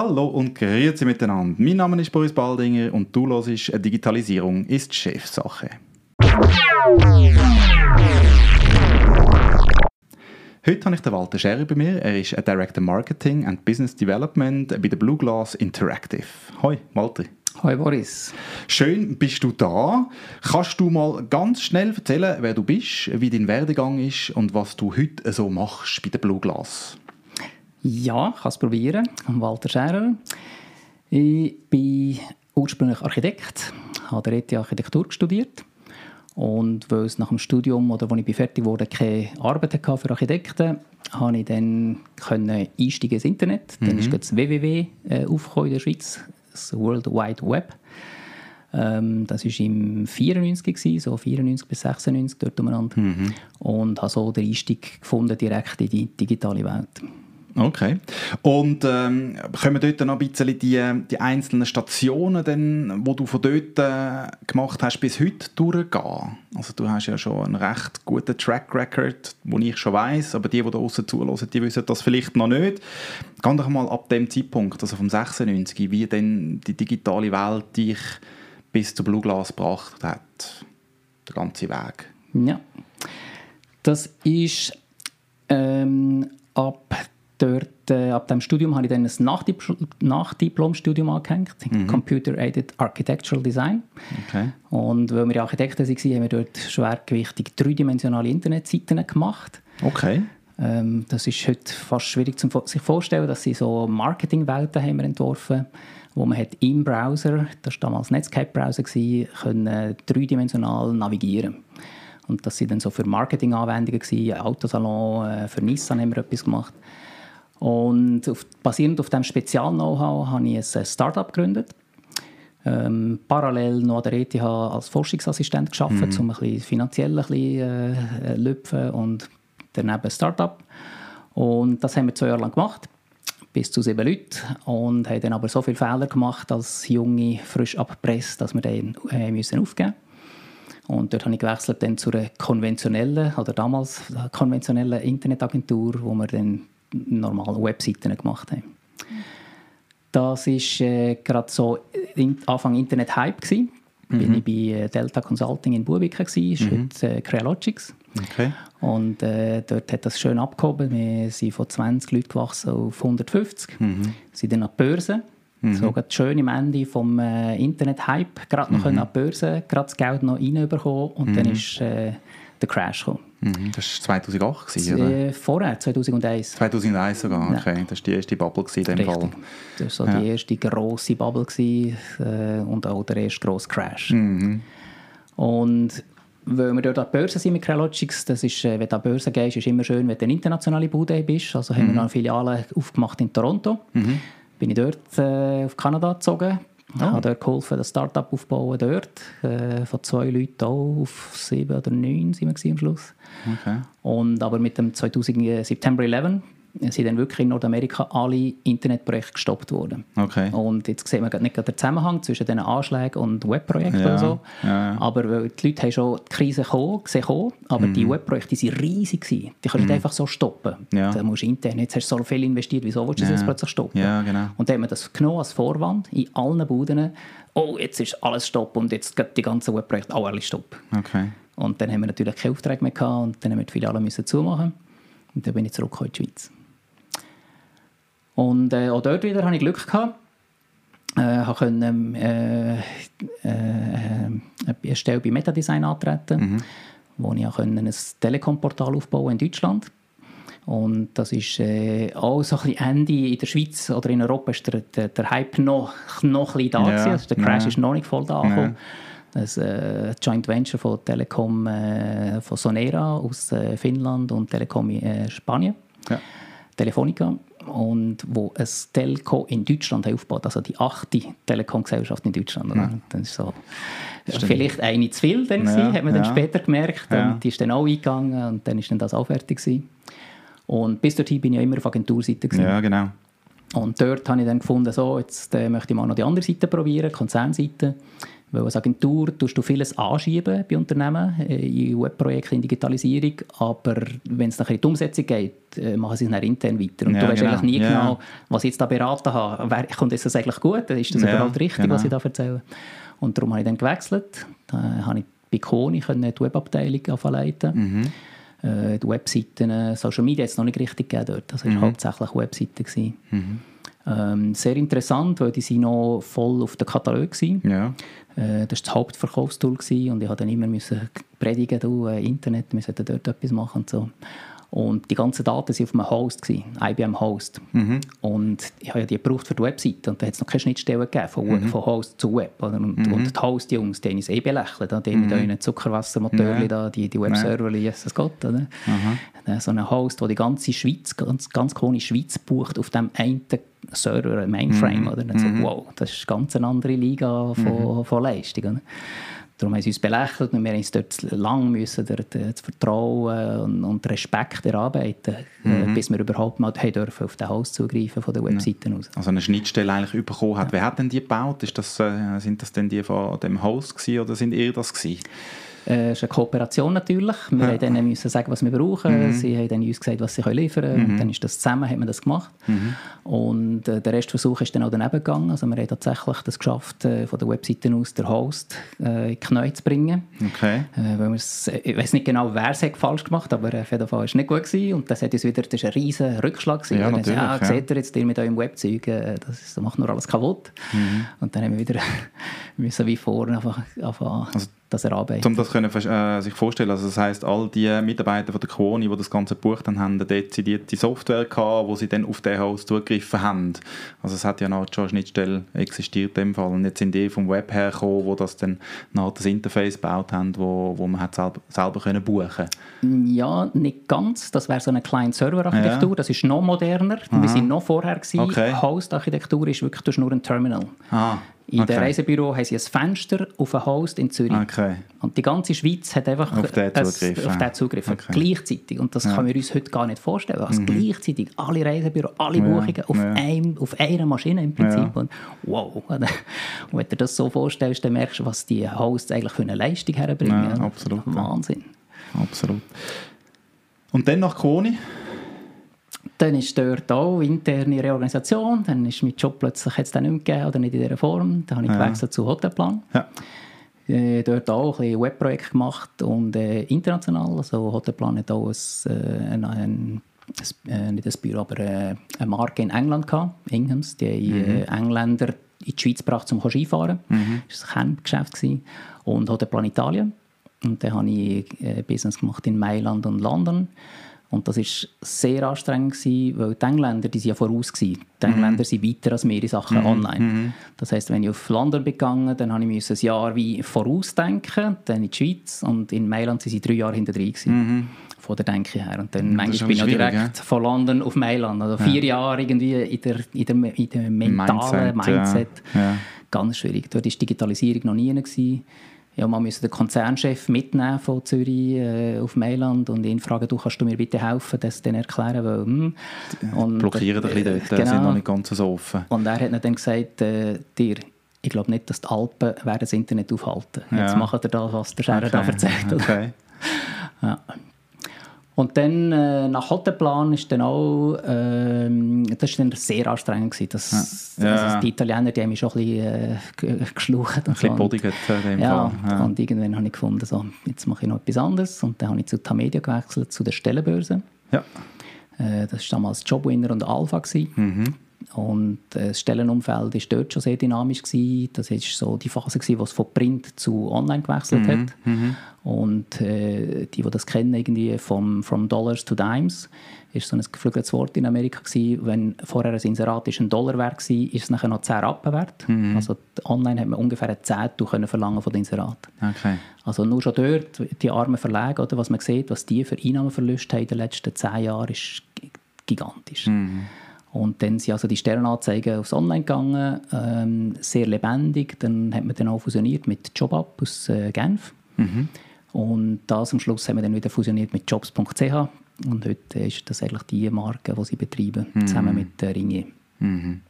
Hallo und grüezi miteinander. Mein Name ist Boris Baldinger und du hörst «Digitalisierung ist Chefsache». Heute habe ich den Walter Scherrer bei mir. Er ist Director Marketing and Business Development bei der Blue Glass Interactive. Hoi, Walter. Hoi Boris. Schön bist du da. Kannst du mal ganz schnell erzählen, wer du bist, wie dein Werdegang ist und was du heute so machst bei der Blue Glass? Ja, ich kann es probieren. Walter Scherer. Ich bin ursprünglich Architekt, habe ETH Architektur studiert und weil es nach dem Studium oder als ich fertig wurde keine Arbeit hatte für Architekten, habe ich dann können einsteigen ins Internet. Mhm. Dann ist das WWW äh, aufgekommen in der Schweiz, das World Wide Web. Ähm, das war im 94, so 94 bis 96 dort umeinander. Mhm. Und habe so den Einstieg gefunden direkt in die digitale Welt. Okay. Und ähm, können wir dort noch ein bisschen die, die einzelnen Stationen, dann, die du von dort äh, gemacht hast, bis heute durchgehen? Also du hast ja schon einen recht guten Track Record, den ich schon weiß, aber die, die da draußen zuhören, die wissen das vielleicht noch nicht. Geh doch mal ab dem Zeitpunkt, also vom 96, wie denn die digitale Welt dich bis zu Blue Glass gebracht hat, der ganze Weg. Ja, das ist ähm, ab Dort, äh, ab dem Studium habe ich dann ein Nachdiplomstudium angehängt, mhm. Computer Aided Architectural Design. Okay. Und weil wir Architekten waren, haben wir dort schwergewichtig dreidimensionale Internetseiten gemacht. Okay. Ähm, das ist heute fast schwierig zu sich vorstellen, dass sie so Marketingwelten haben wir entworfen, wo man hat im Browser, das war damals Netscape-Browser, können dreidimensional navigieren und das sind dann so für Marketinganwendungen Autosalon, äh, für Nissan haben wir etwas gemacht. Und auf, basierend auf diesem Spezial-Know-how habe ich ein Startup gegründet. Ähm, parallel noch an der ETH als Forschungsassistent gearbeitet, mhm. um ein bisschen finanziell ein bisschen, äh, lüpfen und daneben ein Startup. Und das haben wir zwei Jahre lang gemacht, bis zu sieben Leuten. Und haben dann aber so viele Fehler gemacht als junge, frisch abgepresst, dass wir dann äh, müssen aufgeben und dort habe ich gewechselt dann zu einer konventionellen, oder damals konventionellen Internetagentur, wo wir dann normalen Webseiten gemacht haben. Das war äh, gerade so in, Anfang Internet-Hype. Mhm. Bin ich bei äh, Delta Consulting in Bubiken, das ist mhm. heute äh, Crealogics. Okay. Und äh, dort hat das schön abgehoben. Wir sind von 20 Leuten gewachsen auf 150. Mhm. sind dann an die Börse. Mhm. So schön am Ende des äh, Internet-Hype gerade noch mhm. an die Börse, gerade das Geld noch reinbekommen und mhm. dann ist äh, der Crash gekommen. Mhm, das war 2008, gewesen, oder? Äh, vorher, 2001. 2001 sogar, okay. Ja. Das war die erste Bubble in dem Richtig. Fall. Das war so ja. die erste grosse Bubble gewesen, äh, und auch der erste grosse Crash. Mhm. Und weil wir dort an der Börse sind mit Crealogics, das ist, äh, wenn du an die Börse gehst, ist immer schön, wenn du eine internationale Bude bist. Also mhm. haben wir mhm. noch eine Filiale aufgemacht in Toronto. Mhm. Bin ich dort äh, auf Kanada gezogen, ich habe dort geholfen, das Startup aufzubauen dort. Äh, von zwei Leuten auch auf sieben oder neun sind wir am Schluss. Okay. Und, aber mit dem 2000, äh, September 11 sind dann wirklich in Nordamerika alle Internetprojekte gestoppt worden. Okay. Und jetzt sieht man nicht gerade den Zusammenhang zwischen den Anschlägen und Webprojekten ja. und so. Ja. Aber die Leute haben schon die Krise gekommen, gesehen, aber mhm. die Webprojekte waren riesig. Gewesen. Die kannst du mhm. einfach so stoppen. Ja. Da musst du intern, jetzt hast du so viel investiert, wieso willst du das jetzt plötzlich stoppen? Ja, genau. Und dann haben wir das genommen als Vorwand in allen Buden. Oh, jetzt ist alles Stopp und jetzt geht die ganzen Webprojekte auch alle Stopp. Okay. Und dann haben wir natürlich keine Aufträge mehr gehabt und dann haben wir die Filiale müssen zumachen. Und dann bin ich zurück in die Schweiz. Und äh, auch dort wieder hatte ich Glück gehabt. Äh, konnte äh, äh, eine Stelle bei Metadesign antreten, mhm. wo ich auch ein Telekom-Portal aufbauen in Deutschland. Und das ist äh, auch so ein bisschen Ende in der Schweiz oder in Europa ist der, der, der Hype noch, noch ein bisschen da ja, also der Crash ja. ist noch nicht voll da ja. Das äh, Joint Venture von Telekom äh, von Sonera aus äh, Finnland und Telekom in äh, Spanien. Ja. Telefonica und wo ein Telco in Deutschland aufgebaut also die achte Telekom-Gesellschaft in Deutschland. Ja. Das ist so Stimmt. vielleicht eine zu viel, dann ja, hat man ja. dann später gemerkt. Und die ist dann auch eingegangen und dann ist dann das auch fertig gewesen. Und bis dorthin bin ich ja immer auf Agenturseite. Gewesen. Ja, genau. Und dort habe ich dann gefunden, so, jetzt äh, möchte ich mal noch die andere Seite probieren, Konzernseite. Weil als Agentur tust du vieles anschieben bei Unternehmen, äh, in Webprojekten, in Digitalisierung, aber wenn es nachher in die Umsetzung geht, äh, machen sie es dann intern weiter. Und ja, du weißt genau. eigentlich nie ja. genau, was ich jetzt da beraten habe. Wer, kommt das eigentlich gut? Ist das ja, überhaupt richtig, genau. was ich da erzähle? Und darum habe ich dann gewechselt. Da habe ich bei Koni die Webabteilung leiten. Mhm. Äh, die Webseiten, Social Media hat es noch nicht richtig gegeben dort. Das war mhm. hauptsächlich Webseiten. Mhm. Ähm, sehr interessant, weil die sind noch voll auf den Katalog waren. Ja. Äh, das war das Hauptverkaufstool und ich musste dann immer müssen predigen, du, äh, Internet, wir sollten dort etwas machen. Und so. Und die ganzen Daten waren auf einem Host, gewesen, IBM Host. Mhm. Und ich habe ja die gebraucht für die Webseite. Und da hat es noch keine Schnittstelle gegeben, von, mhm. von Host zu Web. Oder? Und, mhm. und die Host-Jungs, die haben uns eh belächelt. Die mhm. mit euren Zuckerwassermotoren, ja. da, die, die Webserver, ja. Jesus Gott. Oder? So ein Host, der die ganze Schweiz, ganz, ganz kleine Schweiz bucht, auf dem einen Server, Mainframe. Mhm. Oder? Dann so, mhm. wow, das ist ganz eine andere Liga von, mhm. von Leistung. Oder? Darum haben sie uns belächelt und wir mussten dort lang müssen dort, äh, das Vertrauen und, und Respekt erarbeiten, äh, mhm. bis wir überhaupt mal dürfen auf den Host zugreifen von den Webseiten aus. Also eine Schnittstelle eigentlich bekommen hat. Ja. Wer hat denn die gebaut? Ist das, äh, sind das denn die von dem Host gewesen, oder sind ihr das gewesen? Äh, es ist eine Kooperation natürlich. Wir ja. mussten ihnen sagen, was wir brauchen. Mhm. Sie haben dann uns gesagt, was sie liefern können. Mhm. Und dann ist das zusammen, haben wir das gemacht. Mhm. Und äh, der Restversuch ist dann auch daneben gegangen. Also wir haben tatsächlich das geschafft, äh, von der Webseite aus den Host äh, in die Knie zu bringen. Okay. Äh, weil ich weiß nicht genau, wer es falsch gemacht hat, aber auf jeden Fall war es nicht gut. Gewesen. Und das, hat uns wieder, das war ein riesiger Rückschlag. Gewesen. Ja, natürlich, ja, seht ihr jetzt ihr mit eurem Webzeug, äh, das, das macht nur alles kaputt. Mhm. Und dann haben wir wieder müssen wie vorne einfach, einfach also das erarbeiten. Um das können, äh, sich vorstellen, also das heißt, all die Mitarbeiter von der Quoni, die das Ganze gebucht haben, haben eine dezidierte Software gehabt, wo sie dann auf den Host zugegriffen haben. Also es hat ja noch schon eine Schnittstelle existiert in dem Fall und jetzt sind die vom Web her gekommen, wo das dann noch das Interface gebaut haben, wo, wo man hat selber, selber können buchen Ja, nicht ganz. Das wäre so eine Client-Server-Architektur. Ja. Das ist noch moderner. Aha. Wir sind noch vorher gewesen. Okay. Host-Architektur ist wirklich nur ein Terminal. Ah. In okay. dem Reisebüro haben sie ein Fenster auf einen Host in Zürich. Okay. Und die ganze Schweiz hat einfach auf den Zugriff, auf den Zugriff okay. gleichzeitig. Und das ja. können wir uns heute gar nicht vorstellen. Also mhm. gleichzeitig alle Reisebüros, alle Buchungen ja. auf, ja. Einem, auf einer Maschine im Prinzip. Und wow. Und wenn du das so vorstellst, dann merkst du, was die Hosts eigentlich für eine Leistung herbringen. Absolut. Wahnsinn. Absolut. Und dann nach Koni? Dann ist dort auch interne Reorganisation. Dann ist mein Job plötzlich jetzt dann nicht mehr gegeben oder nicht in dieser Form. Dann habe ich ja. gewechselt zu Hotelplan. Ja. Äh, dort auch ein bisschen Webprojekt gemacht und äh, international. Also Hotelplan hat auch ein, äh, ein, ein, ein, nicht ein Büro, aber äh, eine Marke in England gehabt, Inghams. Die haben mhm. Engländer in die Schweiz gebracht, um Skifahren. Mhm. Das war ein Kerngeschäft. Und Hotelplan Italien. Und dann habe ich äh, Business gemacht in Mailand und London. Und das war sehr anstrengend, gewesen, weil die Engländer die sind ja voraus waren. Die mhm. Engländer sind weiter als wir in Sachen mhm. online. Mhm. Das heisst, wenn ich auf London bin gegangen dann habe ich ein Jahr wie vorausdenken, dann in die Schweiz und in Mailand waren sie drei Jahre hinter drin. Mhm. Von der Denke her. Und dann manchmal bin ich direkt ja? von London auf Mailand. Also vier ja. Jahre irgendwie in der, in der, in der mentalen Mindset. Mindset. Ja. Ganz schwierig. Dort war Digitalisierung noch nie. Gewesen ja, man müssen den Konzernchef mitnehmen von Zürich äh, auf Mailand und ihn fragen, du kannst du mir bitte helfen, das dann erklären, weil hm. und, blockieren äh, ein bisschen dort, genau. sind noch nicht ganz so offen. Und er hat dann gesagt, äh, dir, ich glaube nicht, dass die Alpen werden das Internet aufhalten. Jetzt ja. machen wir das, was der Scherer okay. da erzählt. Okay. ja. Und dann äh, nach Hotelplan ist dann auch, äh, das ist dann sehr anstrengend gewesen. Das, ja. Also die Italiener, die haben mich schon ein bisschen äh, geschlucht. Ein bisschen bodigt in dem ja, Fall. Ja. Und irgendwann habe ich gefunden, so, jetzt mache ich noch etwas anderes. Und dann habe ich zu Tamedia gewechselt, zu der Stellenbörse. Ja. Äh, das war damals Jobwinner und Alpha. Mhm. Und äh, das Stellenumfeld war dort schon sehr dynamisch. Gewesen. Das war so die Phase, gewesen, wo es von Print zu Online gewechselt mhm. hat. Mhm. Und äh, die, die das kennen, irgendwie vom From Dollars to Dimes, ist so ein geflügeltes Wort in Amerika gewesen. Wenn vorher ein Inserat ist ein Dollar wert war, ist es nachher noch 10 Rappen wert. Mhm. Also online hat man ungefähr ein Zehntel können verlangen von den Inserat. Okay. Also nur schon dort, die armen Verlage, oder, was man sieht, was die für Einnahmenverluste haben in den letzten 10 Jahren, ist gigantisch. Mhm. Und dann sind also die Stellenanzeigen aufs Online gegangen, ähm, sehr lebendig. Dann hat man dann auch fusioniert mit JobUp aus äh, Genf. Mhm. Und das am Schluss haben wir dann wieder fusioniert mit Jobs.ch. Und heute ist das eigentlich die Marke, die sie betreiben, mhm. zusammen mit äh, Ringier. Mhm.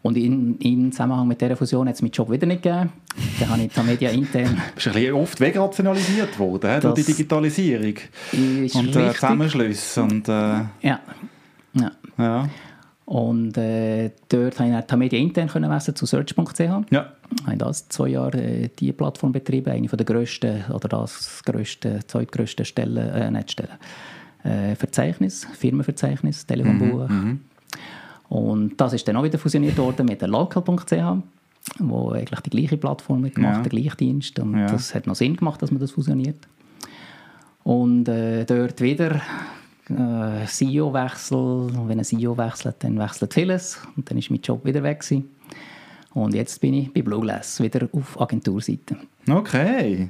Und in, im Zusammenhang mit dieser Fusion hat es meinen Job wieder nicht gegeben. Dann habe ich die Media intern... Bist ein bisschen oft wegrationalisiert worden, durch die Digitalisierung und äh, Zusammenschlüsse. Und, äh, ja. ja. ja. Und äh, dort ich die Media intern können wechseln zu search.ch. Ja. Ich habe das zwei Jahre äh, die Plattform betrieben, eine der grössten oder das grösste, zweitgrößte Stellen, äh, nicht Stellen, äh, Verzeichnis, Firmenverzeichnis, Telefonbuch. Mhm, mhm. Und das ist dann auch wieder fusioniert worden mit der local.ch, wo eigentlich die gleiche Plattform gemacht, ja. der gleiche Dienst. Und ja. das hat noch Sinn gemacht, dass man das fusioniert. Und äh, dort wieder äh, CEO-Wechsel. Wenn ein CEO wechselt, dann wechselt vieles. Und dann ist mein Job wieder weg. Gewesen. Und jetzt bin ich bei Blueglass wieder auf Agenturseite. Okay.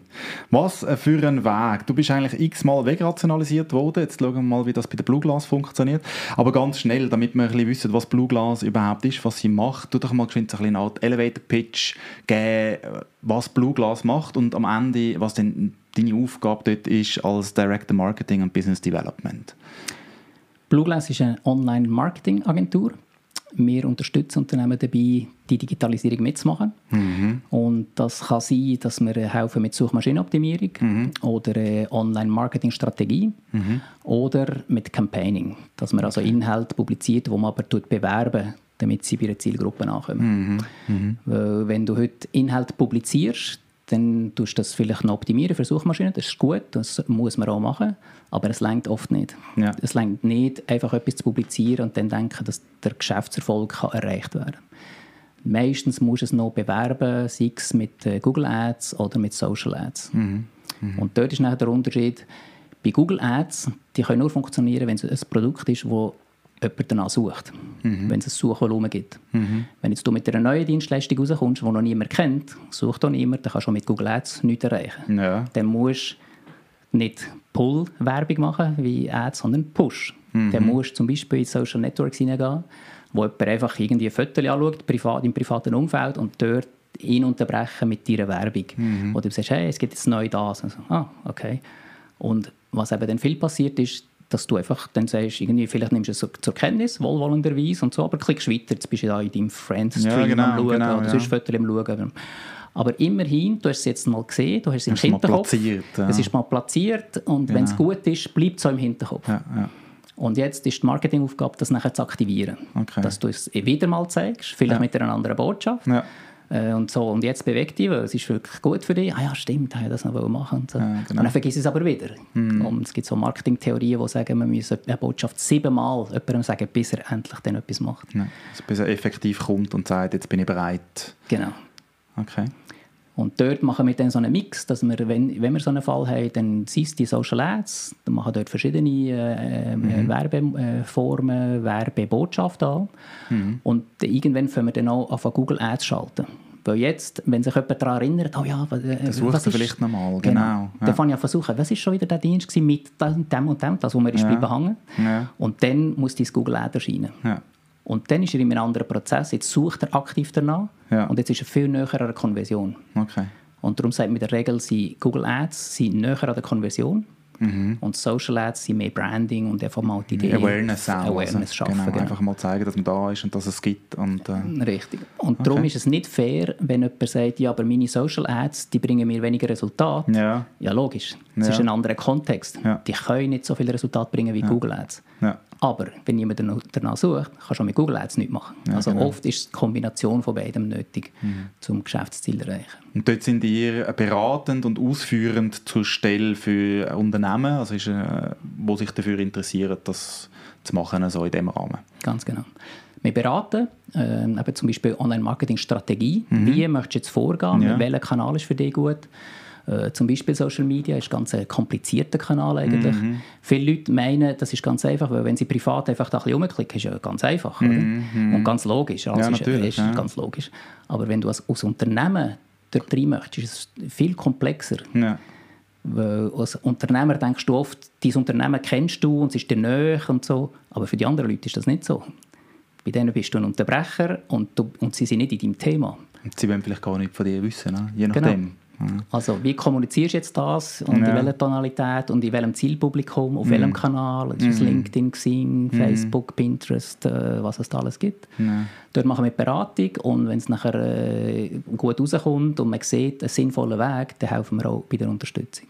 Was für ein Weg. Du bist eigentlich x-mal wegrationalisiert worden. Jetzt schauen wir mal, wie das bei der Blueglass funktioniert. Aber ganz schnell, damit wir ein bisschen wissen, was Blueglass überhaupt ist, was sie macht, tu doch mal geschwind ein bisschen einen Elevator-Pitch geben, was Blueglass macht und am Ende, was denn deine Aufgabe dort ist als Director Marketing und Business Development. Blueglass ist eine Online-Marketing-Agentur. Wir unterstützen Unternehmen dabei, die Digitalisierung mitzumachen. Mhm. Und das kann sein, dass wir helfen mit Suchmaschinenoptimierung mhm. oder Online-Marketing-Strategie mhm. oder mit Campaigning, dass man also Inhalte publiziert, wo man aber bewerben damit sie bei einer Zielgruppe ankommen. Mhm. mhm. Wenn du heute Inhalte publizierst, dann tust du das vielleicht noch optimieren für Suchmaschinen. Das ist gut, das muss man auch machen, aber es längt oft nicht. Ja. Es längt nicht, einfach etwas zu publizieren und dann denken, dass der Geschäftserfolg kann erreicht werden kann. Meistens musst du es noch bewerben, sei es mit äh, Google Ads oder mit Social Ads. Mhm. Mhm. Und dort ist nachher der Unterschied, bei Google Ads, die können nur funktionieren, wenn es ein Produkt ist, das jemand danach sucht, mhm. wenn es ein Suchvolumen gibt. Mhm. Wenn jetzt du mit einer neuen Dienstleistung rauskommst, die noch niemand kennt, sucht auch niemand, dann kannst du mit Google Ads nichts erreichen. Ja. Dann musst du nicht Pull-Werbung machen wie Ads, sondern Push. Mhm. Dann musst du zum Beispiel in Social Networks hineingehen, wo jemand einfach irgendwie ein Foto anschaut, privat, im privaten Umfeld und dort ihn unterbrechen mit deiner Werbung. Mhm. Oder du sagst, hey, es gibt jetzt neu das. Also, ah, okay. Und was eben dann viel passiert ist, dass du einfach dann sagst, irgendwie, vielleicht nimmst du es zur Kenntnis, wohlwollenderweise und so, aber klickst weiter, jetzt bist du da in deinem Friend-Stream ja, genau, am Schauen genau, oder ja. sonst Fotos am Schauen. Aber immerhin, du hast es jetzt mal gesehen, du hast es im Hinterkopf. Platziert, ja. Es ist mal platziert und genau. wenn es gut ist, bleibt es auch im Hinterkopf. Ja, ja. Und jetzt ist die Marketingaufgabe, das nachher zu aktivieren. Okay. Dass du es wieder mal zeigst, vielleicht mit einer anderen Botschaft. Äh, und so. Und jetzt bewegt dich, weil es ist wirklich gut für dich. Ah ja, stimmt, ich das noch machen. Und, so. ja, genau. und dann vergisst es aber wieder. Mm. Und es gibt so Marketingtheorien, die sagen, man muss eine Botschaft siebenmal jemandem sagen, bis er endlich dann etwas macht. Ja, also bis er effektiv kommt und sagt, jetzt bin ich bereit. Genau. Okay. Und dort machen wir dann so einen Mix, dass wir, wenn, wenn wir so einen Fall haben, dann sind es die Social Ads, dann machen dort verschiedene äh, äh mhm. Werbeformen, Werbebotschaften an. Mhm. Und irgendwann können wir dann auch auf Google Ads schalten. Weil jetzt, wenn sich jemand daran erinnert, oh ja, äh, das was ist... vielleicht nochmal, genau. genau. Ja. Dann fange ich an versuchen, was ist schon wieder der Dienst mit dem und dem, das, wo ist ja. bleiben hängen. Ja. Und dann muss dieses Google Ad erscheinen. Ja. Und dann ist er in einem anderen Prozess. Jetzt sucht er aktiv danach ja. und jetzt ist er viel näher an der Konversion. Okay. Und darum sagt man in der Regel, sie Google Ads sind näher an der Konversion mhm. und Social Ads sind mehr Branding und einfach mal die Idee. Awareness auch. Awareness also, schaffen. Genau, genau. Einfach mal zeigen, dass man da ist und dass es gibt. Und, äh. Richtig. Und okay. darum ist es nicht fair, wenn jemand sagt, ja, aber meine Social Ads, die bringen mir weniger Resultate. Ja, ja logisch. Es ja. ist ein anderer Kontext. Ja. Die können nicht so viel Resultat bringen wie Google Ads. Ja. Aber wenn jemand danach sucht, du auch mit Google Ads nicht machen. Ja, also genau. oft ist die Kombination von beidem nötig, mhm. zum Geschäftsziel zu erreichen. Und dort sind ihr beratend und ausführend zur Stelle für Unternehmen, also ist, äh, wo sich dafür interessieren, das zu machen, also in diesem Rahmen. Ganz genau. Wir beraten äh, eben zum Beispiel Online-Marketing-Strategie. Mhm. Wie möchtest du jetzt vorgehen? Ja. Welcher Kanal ist für dich gut? Äh, zum Beispiel Social Media ist ganz ein komplizierter Kanal eigentlich. Mhm. Viele Leute meinen, das ist ganz einfach, weil wenn sie privat einfach da ein bisschen rumklicken, ist ja ganz einfach. Mhm. Und ganz logisch. Also ja, ist, ist ja. ganz logisch. Aber wenn du als, als Unternehmen dort rein möchtest, ist es viel komplexer. Ja. Weil als Unternehmer denkst du oft, dieses Unternehmen kennst du und es ist dir nahe und so. Aber für die anderen Leute ist das nicht so. Bei denen bist du ein Unterbrecher und, du, und sie sind nicht in deinem Thema. Und sie wollen vielleicht gar nicht von dir wissen, ne? je genau. nachdem. Genau. Mhm. Also wie kommunizierst du jetzt das und ja. in welcher Tonalität und in welchem Zielpublikum, auf mhm. welchem Kanal, das ist mhm. LinkedIn, Xing, mhm. Facebook, Pinterest, äh, was es da alles gibt. Ja. Dort machen wir Beratung und wenn es nachher äh, gut rauskommt und man sieht einen sinnvollen Weg, dann helfen wir auch bei der Unterstützung.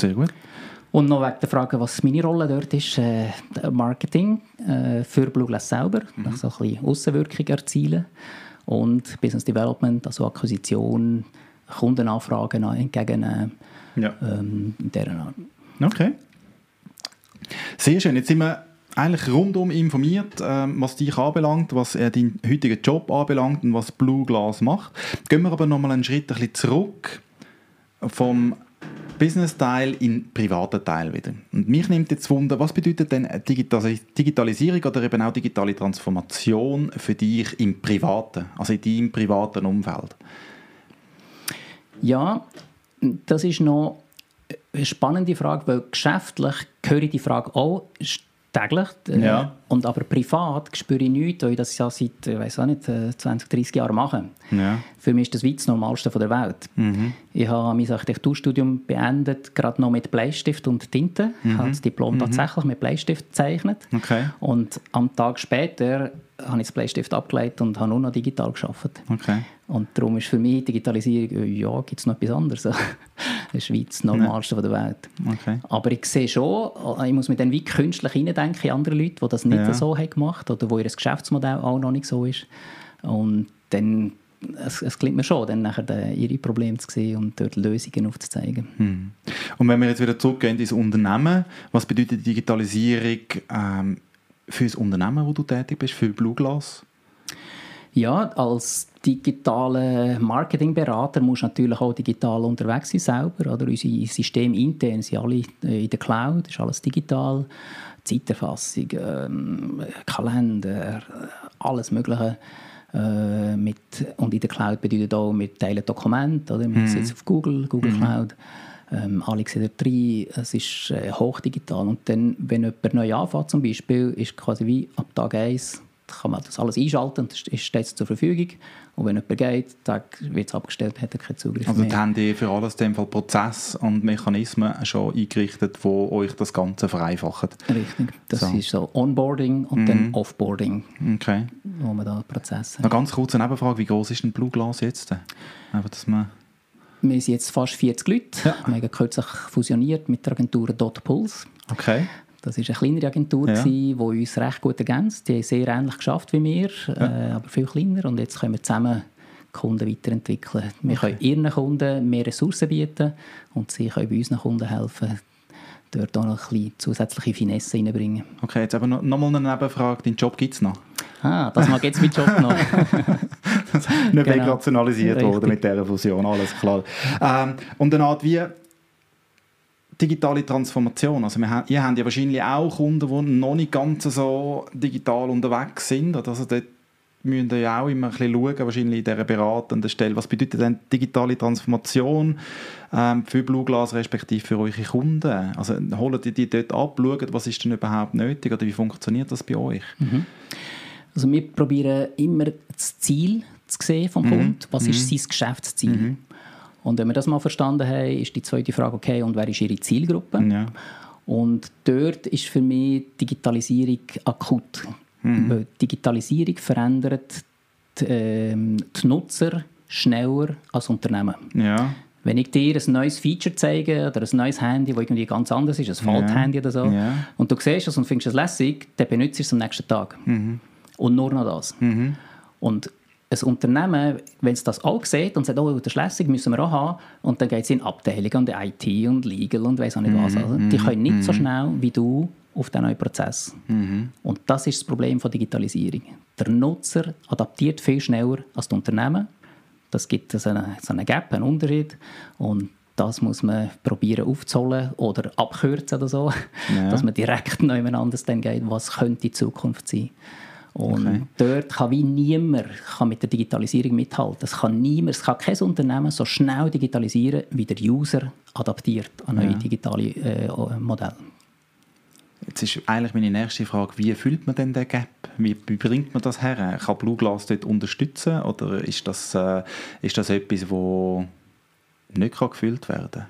Sehr gut. Und noch wegen der Frage, was meine Rolle dort ist, äh, Marketing äh, für Blue Glass selber, mhm. also ein bisschen Aussenwirkung erzielen und Business Development, also Akquisition, Kundenanfragen entgegennehmen. Ja. Ähm, in dieser Art. Okay. Sehr schön. Jetzt sind wir eigentlich rundum informiert, ähm, was dich anbelangt, was äh, deinen heutigen Job anbelangt und was Blue Glass macht. Gehen wir aber nochmal einen Schritt ein bisschen zurück vom Business-Teil in den privaten Teil wieder. Und mich nimmt jetzt Wunder, was bedeutet denn Digitalisierung oder eben auch digitale Transformation für dich im Privaten, also in deinem privaten Umfeld? Ja, das ist noch eine spannende Frage, weil geschäftlich höre ich die Frage auch täglich. Äh, ja. Und aber privat spüre ich nichts, weil ich das ja seit äh, weiß auch nicht, 20, äh, 30 Jahren mache. Ja. Für mich ist das das Normalste der Welt. Mhm. Ich habe mein Architekturstudium beendet, gerade noch mit Bleistift und Tinte. Mhm. Ich habe das Diplom mhm. tatsächlich mit Bleistift gezeichnet. Okay. Und am Tag später habe ich das Bleistift abgelegt und habe nur noch digital geschafft. Okay. Und darum ist für mich Digitalisierung, ja, gibt es noch etwas anderes. das ist das Normalste ja. der Welt. Okay. Aber ich sehe schon, ich muss mir dann wie künstlich hineindenken in andere Leute, die das nicht ja. so haben gemacht oder wo ihr Geschäftsmodell auch noch nicht so ist. Und dann es, es gelingt mir schon, dann nachher de, ihre Probleme zu sehen und dort Lösungen aufzuzeigen. Hm. Und wenn wir jetzt wieder zurückgehen ins Unternehmen, was bedeutet Digitalisierung ähm, für das Unternehmen, wo du tätig bist, für Blue Glass? Ja, als digitaler Marketingberater musst du natürlich auch digital unterwegs sein selber. Oder? Unsere Systeme intern sind alle in der Cloud, ist alles digital. Zeiterfassung, ähm, Kalender, alles Mögliche. Äh, mit, und in der Cloud bedeutet auch, wir teilen Dokumente. Oder? Wir mhm. sitzen auf Google, Google mhm. Cloud. Ähm, alle sehen dort rein, es ist äh, hochdigital. Und dann, wenn jemand neu anfängt zum Beispiel, ist quasi wie ab Tag 1 kann man das alles einschalten und es steht zur Verfügung. Und wenn jemand geht, dann wird es abgestellt, hat er keinen Zugriff also mehr. Also haben die für alles dem Fall Prozesse und Mechanismen schon eingerichtet, die euch das Ganze vereinfachen? Richtig. Das so. ist so Onboarding und mm. dann mhm. Offboarding, okay. wo man da Prozesse Noch ganz kurz eine Nebenfrage, wie groß ist ein Blue Glass jetzt? Einfach, dass man wir sind jetzt fast 40 Leute. Ja. Wir haben kürzlich fusioniert mit der Agentur Dot Pulse. Okay. Das war eine kleinere Agentur, ja. die uns recht gut ergänzt. Die haben sehr ähnlich geschafft wie wir, ja. äh, aber viel kleiner. Und jetzt können wir zusammen Kunden weiterentwickeln. Wir okay. können ihren Kunden mehr Ressourcen bieten und sie können bei unseren Kunden helfen, dort auch noch ein bisschen zusätzliche Finesse reinbringen. Okay, jetzt aber noch, noch mal eine Nebenfrage. Deinen Job gibt es noch? Ah, das mag jetzt mein Job noch. nicht genau. wegrationalisiert worden mit dieser Fusion, alles klar. Ähm, und eine Art wie digitale Transformation. Also wir, ihr habt ja wahrscheinlich auch Kunden, die noch nicht ganz so digital unterwegs sind. Also dort müssen ihr ja auch immer ein bisschen schauen, wahrscheinlich in dieser beratenden Stelle. Was bedeutet denn digitale Transformation ähm, für Blue Glass respektive für eure Kunden? Also holt ihr die dort ab, schaut, was ist denn überhaupt nötig oder wie funktioniert das bei euch? Mhm. Also wir probieren immer das Ziel zu sehen vom mhm. Kunden. Was mhm. ist sein Geschäftsziel? Mhm. Und wenn wir das mal verstanden haben, ist die zweite Frage, okay, und wer ist Ihre Zielgruppe? Ja. Und dort ist für mich Digitalisierung akut. Mhm. Digitalisierung verändert die, äh, die Nutzer schneller als Unternehmen. Ja. Wenn ich dir ein neues Feature zeige oder ein neues Handy, das irgendwie ganz anders ist, ein Fold-Handy ja. oder so, ja. und du siehst es und findest es lässig, dann benutzt du es am nächsten Tag. Mhm. Und nur noch das. Mhm. Und ein Unternehmen, wenn es das auch sieht und sagt, oh, das ist lässig, müssen wir auch haben, und dann geht es in Abteilungen und IT und Legal und weiss auch nicht was. Also, die können nicht so schnell wie du auf den neuen Prozess. Mhm. Und das ist das Problem von Digitalisierung. Der Nutzer adaptiert viel schneller als das Unternehmen. Das gibt so einen, so einen Gap, einen Unterschied. Und das muss man probieren aufzuholen oder abkürzen oder so, ja. dass man direkt nebeneinander dann geht, was könnte die Zukunft sein. Und okay. dort kann wie niemand kann mit der Digitalisierung mithalten. Es kann niemand, es kann kein Unternehmen so schnell digitalisieren, wie der User adaptiert an neue ja. digitale äh, Modelle. Jetzt ist eigentlich meine nächste Frage, wie füllt man denn den Gap? Wie, wie bringt man das her? Kann Blue Glass dort unterstützen oder ist das, äh, ist das etwas, wo nicht kann gefüllt werden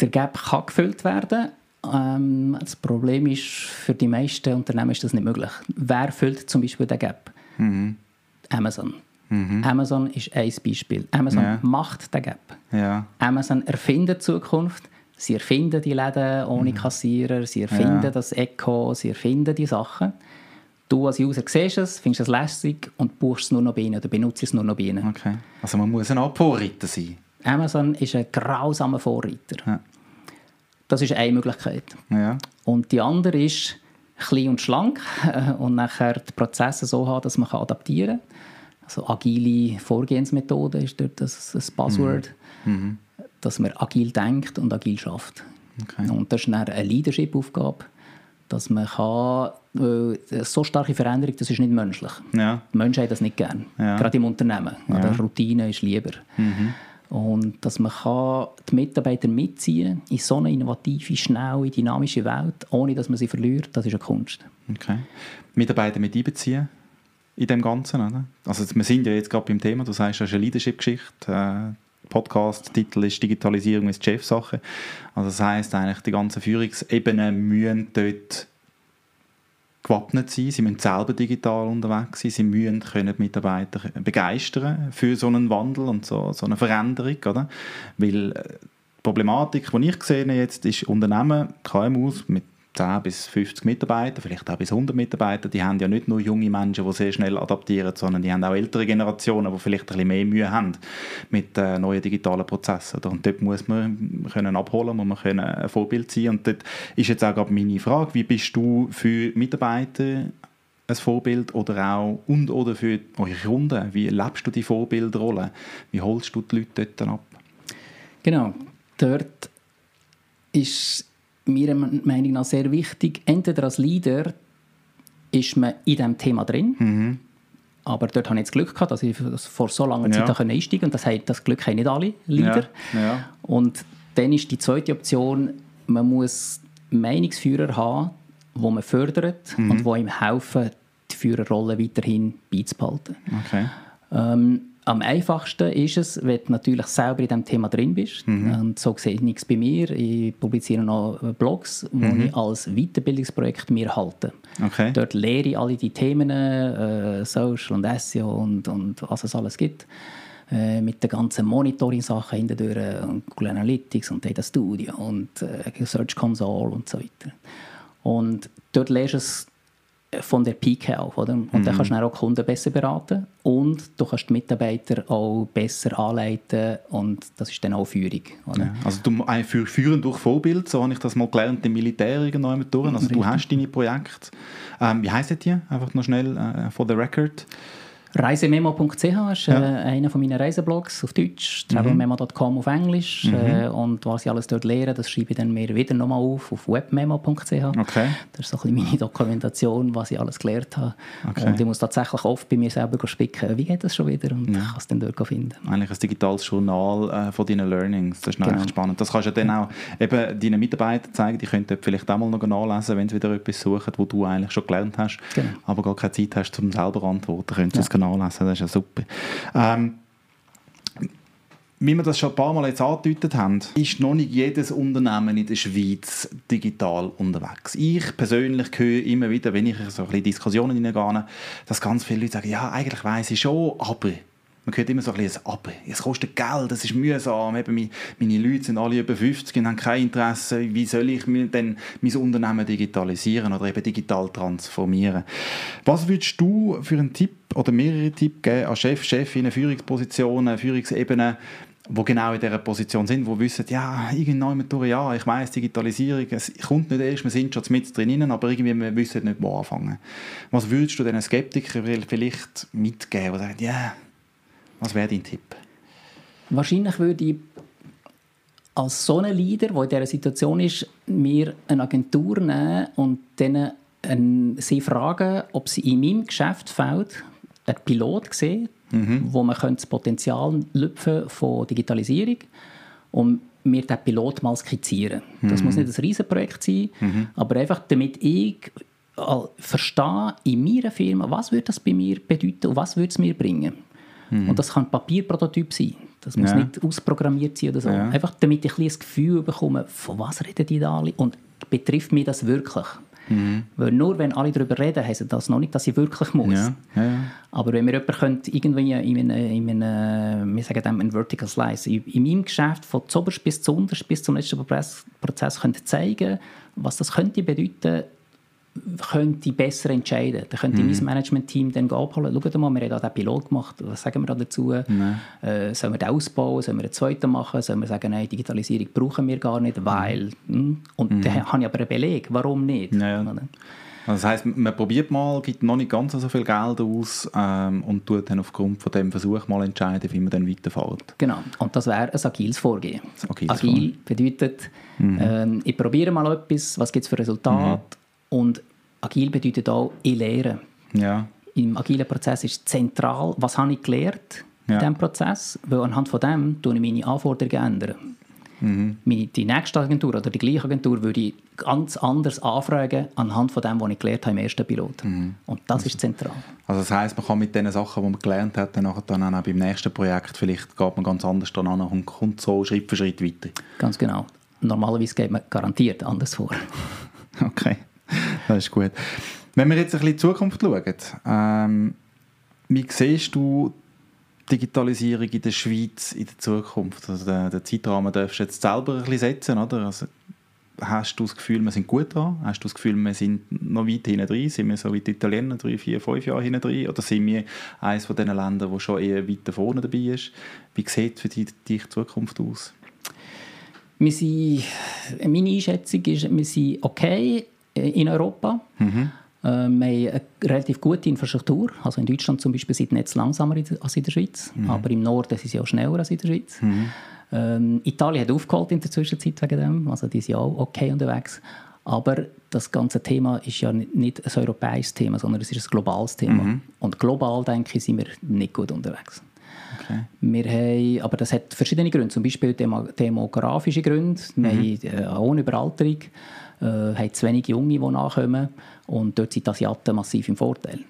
Der Gap kann gefüllt werden. Ähm, das Problem ist, für die meisten Unternehmen ist das nicht möglich. Wer füllt zum Beispiel den Gap? Mhm. Amazon. Amazon ist ein Beispiel. Amazon Ja. macht den Gap. Ja, Amazon erfindet die Zukunft. Sie erfinden die Läden ohne Kassierer, sie erfinden Mhm. Ja. das Echo, sie erfinden die Sachen. Du als User siehst es, findest es lässig und buchst es nur noch bei ihnen oder benutzt es nur noch bei ihnen. okay. Also man muss ein Abvorreiter sein. Amazon ist ein grausamer Vorreiter. Ja. Das ist eine Möglichkeit. Ja. Und die andere ist klein und schlank und nachher die Prozesse so haben, dass man kann adaptieren kann. Also agile Vorgehensmethode ist dort das, das Buzzword, dass man agil denkt und agil schafft. Okay. Und das ist eine Leadership-Aufgabe, dass man kann, äh, so starke Veränderung, das ist nicht menschlich. Ja. Die Menschen haben das nicht gern, Ja. gerade im Unternehmen. Oder Routine ist lieber. Und dass man kann die Mitarbeiter mitziehen in so eine innovative, schnelle, dynamische Welt, ohne dass man sie verliert, das ist eine Kunst. Okay. Mitarbeiter mit einbeziehen in dem Ganzen, oder? Also wir sind ja jetzt gerade beim Thema, du sagst, das ist eine Leadership-Geschichte. Äh, Podcast-Titel ist Digitalisierung ist Chefsache. Also das heißt eigentlich, die ganzen Führungsebenen müssen dort gewappnet sein, sie müssen selber digital unterwegs sein, sie müssen können die Mitarbeiter begeistern für so einen Wandel und so, so eine Veränderung, oder? Weil äh, die Problematik, die ich sehe jetzt, ist Unternehmen, KMUs mit 10 bis 50 Mitarbeitern, vielleicht auch bis 100 Mitarbeiter, die haben ja nicht nur junge Menschen, die sehr schnell adaptieren, sondern die haben auch ältere Generationen, die vielleicht ein bisschen mehr Mühe haben mit äh, neuen digitalen Prozessen. Und dort muss man können abholen, muss man können ein Vorbild sein. Und dort ist jetzt auch gerade meine Frage, wie bist du für Mitarbeiter ein Vorbild oder auch und oder für eure Kunden? Wie lebst du die Vorbildrolle? Wie holst du die Leute dort ab? Genau, dort ist meiner Meinung nach sehr wichtig, entweder als Leader ist man in diesem Thema drin, aber dort habe ich jetzt Glück gehabt, dass ich vor so langer Ja. Zeit da können einsteigen konnte. Und das, hat- das Glück haben nicht alle Leader. Ja, ja. Und dann ist die zweite Option, man muss Meinungsführer haben, wo man fördert Mhm. und wo ihm helfen, die Führerrolle weiterhin beizubehalten. Okay. Ähm, am einfachsten ist es, wenn du natürlich selber in diesem Thema drin bist. Und so sehe ich nichts bei mir. Ich publiziere noch Blogs, die ich als Weiterbildungsprojekt mir halte. Okay. Dort lehre ich alle die Themen, äh, Social und SEO und, und was es alles gibt. Äh, mit den ganzen Monitoring-Sachen hintendurch und Google Analytics und Data Studio und äh, Search Console und so weiter. Und dort lernst du es von der Pike auf. Oder? Und dann kannst du dann auch die Kunden besser beraten und du kannst die Mitarbeiter auch besser anleiten und das ist dann auch Führung. Ja, also du für führen durch Vorbild, so habe ich das mal gelernt im Militär irgendwann durch. Also du hast deine Projekte. Ähm, wie heissen die? Einfach noch schnell äh, for the record. Reisememo.ch ist äh, einer von meinen Reiseblogs auf Deutsch, travelmemo.com auf Englisch äh, und was ich alles dort lehre, das schreibe ich dann mir wieder nochmal auf auf webmemo.ch. Okay. Das ist so ein bisschen meine Dokumentation, was ich alles gelernt habe. Okay. Und ich muss tatsächlich oft bei mir selber spicken, wie geht das schon wieder und kann es dann dort finden. Eigentlich ein digitales Journal äh, von deinen Learnings. Das ist noch Genau. echt spannend. Das kannst du dann auch eben deinen Mitarbeitern zeigen. Die können dort vielleicht auch mal noch nachlesen, wenn sie wieder etwas suchen, wo du eigentlich schon gelernt hast, Genau. aber gar keine Zeit hast, um selber antworten. Können sie es nachlesen. Das ist ja super. Ähm, wie wir das schon ein paar Mal jetzt angedeutet haben, ist noch nicht jedes Unternehmen in der Schweiz digital unterwegs. Ich persönlich höre immer wieder, wenn ich so ein bisschen Diskussionen hineingehe, dass ganz viele Leute sagen, ja, eigentlich weiss ich schon, aber... Man hört immer so ein bisschen ein Aber. Es kostet Geld, es ist mühsam. Eben meine, meine Leute sind alle über 50 und haben kein Interesse. Wie soll ich denn mein Unternehmen digitalisieren oder eben digital transformieren? Was würdest du für einen Tipp oder mehrere Tipps geben an Chef, Chefinnen, Führungspositionen, Führungsebenen, die genau in dieser Position sind, die wissen, ja, irgendwann durch, ja, ich weiss, Digitalisierung, es kommt nicht erst, wir sind schon mit drin, aber irgendwie wir wissen nicht, wo anfangen. Was würdest du diesen Skeptikern vielleicht mitgeben, die sagen, ja, was wäre dein Tipp? Wahrscheinlich würde ich als so ein Leader, der in dieser Situation ist, mir eine Agentur nehmen und denen ähm, sie fragen, ob sie in meinem Geschäftsfeld einen Pilot sehen, wo man könnte das Potenzial lüpfen von Digitalisierung und mir diesen Pilot mal skizzieren. Das muss nicht ein Riesenprojekt sein, aber einfach damit ich verstehe in meiner Firma, was würde das bei mir bedeuten und was würde es mir bringen. Und das kann ein Papierprototyp sein. Das muss Ja. nicht ausprogrammiert sein oder so. Ja. Einfach damit ich ein bisschen das Gefühl bekomme, von was reden die da alle und betrifft mich das wirklich? Mhm. Weil nur wenn alle darüber reden, heisst das noch nicht, dass ich wirklich muss. Ja, ja. Aber wenn mir jemand könnte, irgendwie in einem, in einem, wir sagen dem, ein Vertical Slice, in, in meinem Geschäft von zuoberst bis zu unterst bis zum letzten Prozess, Prozess könnte zeigen, was das könnte bedeuten, könnte ich besser entscheiden. Dann könnte ich mein Management-Team dann abholen. Schaut mal, wir haben da den Pilot gemacht. Was sagen wir da dazu? Äh, sollen wir den ausbauen? Sollen wir einen zweiten machen? Sollen wir sagen, nein, Digitalisierung brauchen wir gar nicht, weil... hm? Und dann habe ich aber einen Beleg. Warum nicht? Ja? Also das heisst, man probiert mal, gibt noch nicht ganz so viel Geld aus ähm, und tut dann aufgrund von dem Versuch mal entscheiden, wie man dann weiterfährt. Genau, und das wäre ein agiles Vorgehen. Agiles Agil bedeutet, ähm, ich probiere mal etwas, was gibt es für Resultate und agil bedeutet auch, ich lehre. Ja, Im agilen Prozess ist zentral, was habe ich gelernt in Ja. diesem Prozess, weil anhand von dem tue ich meine Anforderungen ändern. Mhm. Meine, die nächste Agentur oder die gleiche Agentur würde ich ganz anders anfragen anhand von dem, was ich gelernt habe im ersten Pilot. Mhm. Und das ist zentral. also das heisst, man kann mit den Sachen, die man gelernt hat, dann, nachher dann auch beim nächsten Projekt, vielleicht geht man ganz anders dran an und kommt so Schritt für Schritt weiter. Ganz genau. Normalerweise geht man garantiert anders vor. Okay, das ist gut. Wenn wir jetzt ein bisschen in die Zukunft schauen, ähm, wie siehst du Digitalisierung in der Schweiz in der Zukunft? Also den, den Zeitrahmen darfst du jetzt selber ein bisschen setzen, oder? Also, hast du das Gefühl, wir sind gut dran? Hast du das Gefühl, wir sind noch weit hinten drin? Sind wir so wie die Italiener, drei, vier, fünf Jahre hinten drin? Oder sind wir eines von diesen Ländern, wo schon eher weiter vorne dabei ist? Wie sieht für dich die Zukunft aus? Wir sind, meine Einschätzung ist, wir sind okay in Europa. Mhm. Äh, wir haben eine relativ gute Infrastruktur. Also in Deutschland zum Beispiel sind die Netze langsamer als in der Schweiz. Mhm. Aber im Norden sind sie auch schneller als in der Schweiz. Ähm, Italien hat aufgeholt in der Zwischenzeit wegen dem. Also die sind auch okay unterwegs. Aber das ganze Thema ist ja nicht- ein europäisches Thema, sondern es ist ein globales Thema. Mhm. Und global, denke ich, sind wir nicht gut unterwegs. Okay. Wir haben, aber das hat verschiedene Gründe, zum Beispiel demo, demografische Gründe. Wir haben äh, eine hohe Überalterung, äh, haben zu wenige Junge, die nachkommen und dort sind die Asiaten massiv im Vorteil.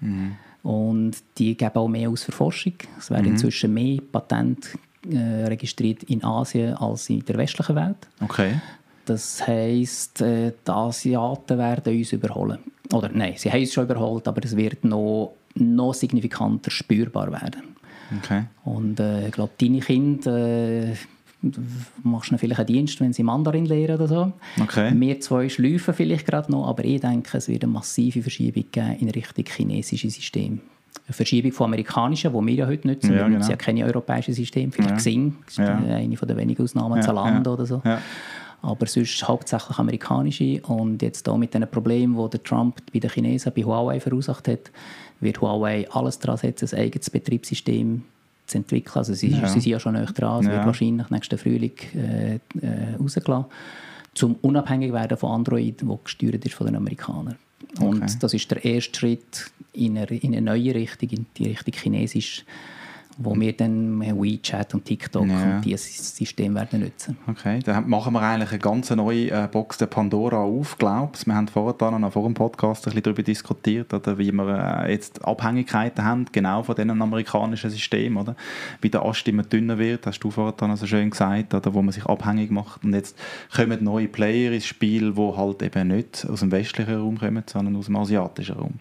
Und die geben auch mehr aus für Forschung. Es werden inzwischen mehr Patente äh, registriert in Asien als in der westlichen Welt. Okay. Das heisst, äh, die Asiaten werden uns überholen. Oder nein, sie haben uns schon überholt, aber es wird noch, noch signifikanter spürbar werden. Okay. Und äh, ich glaube, deine Kinder äh, machst du vielleicht einen Dienst, wenn sie Mandarin lernen oder so. Okay. Wir zwei schleifen vielleicht gerade noch, aber ich denke, es wird eine massive Verschiebung geben in Richtung chinesische System. Eine Verschiebung von amerikanischen, die wir ja heute nutzen. Ja, wir nutzen genau. ja keine europäischen Systeme. Vielleicht Ja. Xing, das ist Ja. eine der wenigen Ausnahmen, Ja, Zalando oder so. Ja. Aber sonst hauptsächlich amerikanische. Und jetzt auch mit den Problemen, die der Trump bei den Chinesen bei Huawei verursacht hat, wird Huawei alles daran setzen, ein eigenes Betriebssystem zu entwickeln. Also sie, Ja. sie sind ja schon näher dran. Es Ja. wird wahrscheinlich nächsten Frühling äh, äh, rausgelassen, um unabhängig werden von Android, wo gesteuert ist von den Amerikanern. Und Okay. das ist der erste Schritt in eine, in eine neue Richtung, in die Richtung Chinesisch, wo wir dann WeChat und TikTok Ja. und dieses System werden nutzen. Okay, dann machen wir eigentlich eine ganz neue äh, Box der Pandora auf, glaubst Wir haben vorher dann noch vor dem Podcast ein bisschen darüber diskutiert, oder, wie wir äh, jetzt Abhängigkeiten haben, genau von diesen amerikanischen Systemen, oder? Wie der Ast immer dünner wird, hast du vorher dann so schön gesagt, oder, wo man sich abhängig macht. Und jetzt kommen neue Player ins Spiel, die halt eben nicht aus dem westlichen Raum kommen, sondern aus dem asiatischen Raum.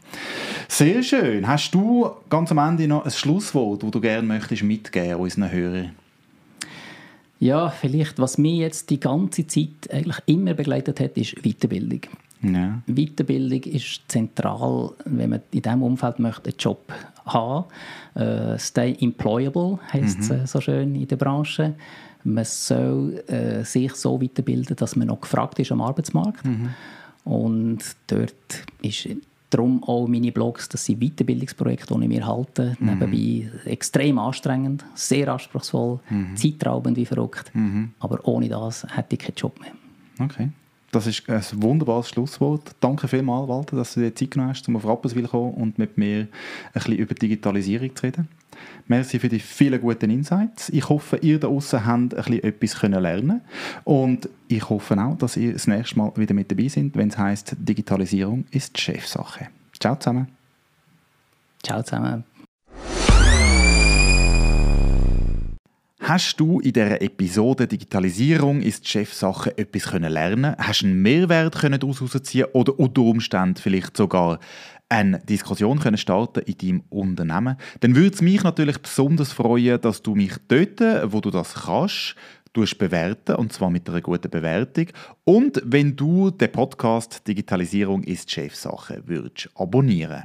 Sehr schön. Hast du ganz am Ende noch ein Schlusswort, das du gerne möchtest mitgeben unseren Hörern? Ja, vielleicht, was mich jetzt die ganze Zeit eigentlich immer begleitet hat, ist Weiterbildung. Ja. Weiterbildung ist zentral, wenn man in diesem Umfeld möchte, einen Job haben äh, Stay employable, heisst es äh, so schön in der Branche. Man soll äh, sich so weiterbilden, dass man noch gefragt ist am Arbeitsmarkt. Und dort ist darum auch meine Blogs, das sind Weiterbildungsprojekte, die wir halten. Nebenbei extrem anstrengend, sehr anspruchsvoll, zeitraubend wie verrückt. Aber ohne das hätte ich keinen Job mehr. Okay. Das ist ein wunderbares Schlusswort. Danke vielmals, Walter, dass du dir Zeit genommen hast, um auf Rapperswil zu kommen und mit mir ein bisschen über Digitalisierung zu reden. Merci für die vielen guten Insights. Ich hoffe, ihr da draußen habt ein bisschen etwas können lernen Und ich hoffe auch, dass ihr das nächste Mal wieder mit dabei seid, wenn es heisst, Digitalisierung ist Chefsache. Ciao zusammen. Ciao zusammen. Hast du in dieser Episode Digitalisierung ist Chefsache etwas können lernen? Hast du einen Mehrwert können daraus herausziehen oder unter Umständen vielleicht sogar eine Diskussion können starten in deinem Unternehmen? Dann würde es mich natürlich besonders freuen, dass du mich dort, wo du das kannst, bewerten und zwar mit einer guten Bewertung und wenn du den Podcast Digitalisierung ist Chefsache würdest abonnieren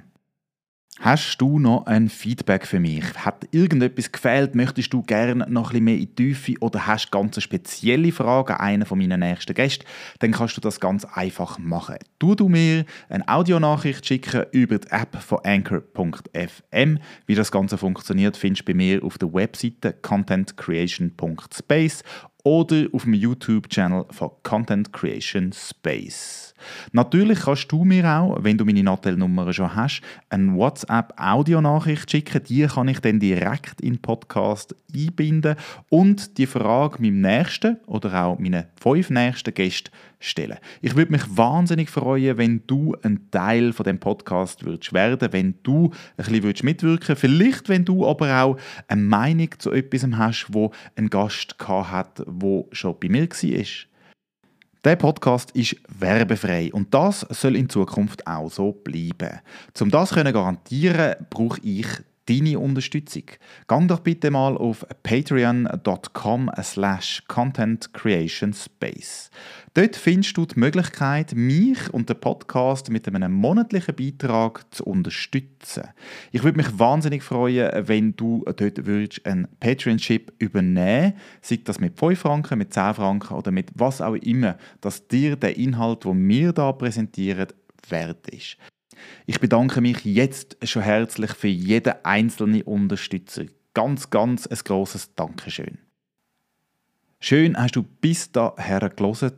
Hast du noch ein Feedback für mich? Hat irgendetwas gefehlt? Möchtest du gerne noch ein bisschen mehr in die Tiefe oder hast ganz spezielle Fragen an einen von meinen nächsten Gästen? Dann kannst du das ganz einfach machen. Du du mir eine Audionachricht schicken über die App von anchor.fm. Wie das Ganze funktioniert, findest du bei mir auf der Webseite contentcreation.space oder auf dem YouTube-Channel von Content Creation Space. Natürlich kannst du mir auch, wenn du meine Nattel-Nummer schon hast, eine WhatsApp-Audionachricht schicken. Die kann ich dann direkt in den Podcast einbinden und die Frage meinem nächsten oder auch meinen fünf nächsten Gästen stellen. Ich würde mich wahnsinnig freuen, wenn du ein Teil von dem Podcast würdest werden, wenn du ein bisschen würdest mitwirken, vielleicht wenn du aber auch eine Meinung zu etwas hast, wo ein Gast hat, wo schon bei mir war. Der Podcast ist werbefrei und das soll in Zukunft auch so bleiben. Um das zu garantieren, brauche ich deine Unterstützung. Gang doch bitte mal auf patreon.com slash contentcreationspace. Dort findest du die Möglichkeit, mich und den Podcast mit einem monatlichen Beitrag zu unterstützen. Ich würde mich wahnsinnig freuen, wenn du dort würdest einen Patreon-Ship übernehmen sei das mit 5 Franken, mit 10 Franken oder mit was auch immer, dass dir der Inhalt, den wir hier präsentieren, wert ist. Ich bedanke mich jetzt schon herzlich für jeden einzelnen Unterstützer. Ganz, ganz ein grosses Dankeschön. Schön hast du bis daher gelesen.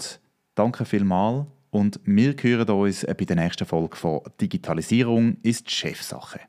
Danke vielmals und wir hören uns bei der nächsten Folge von Digitalisierung ist Chefsache.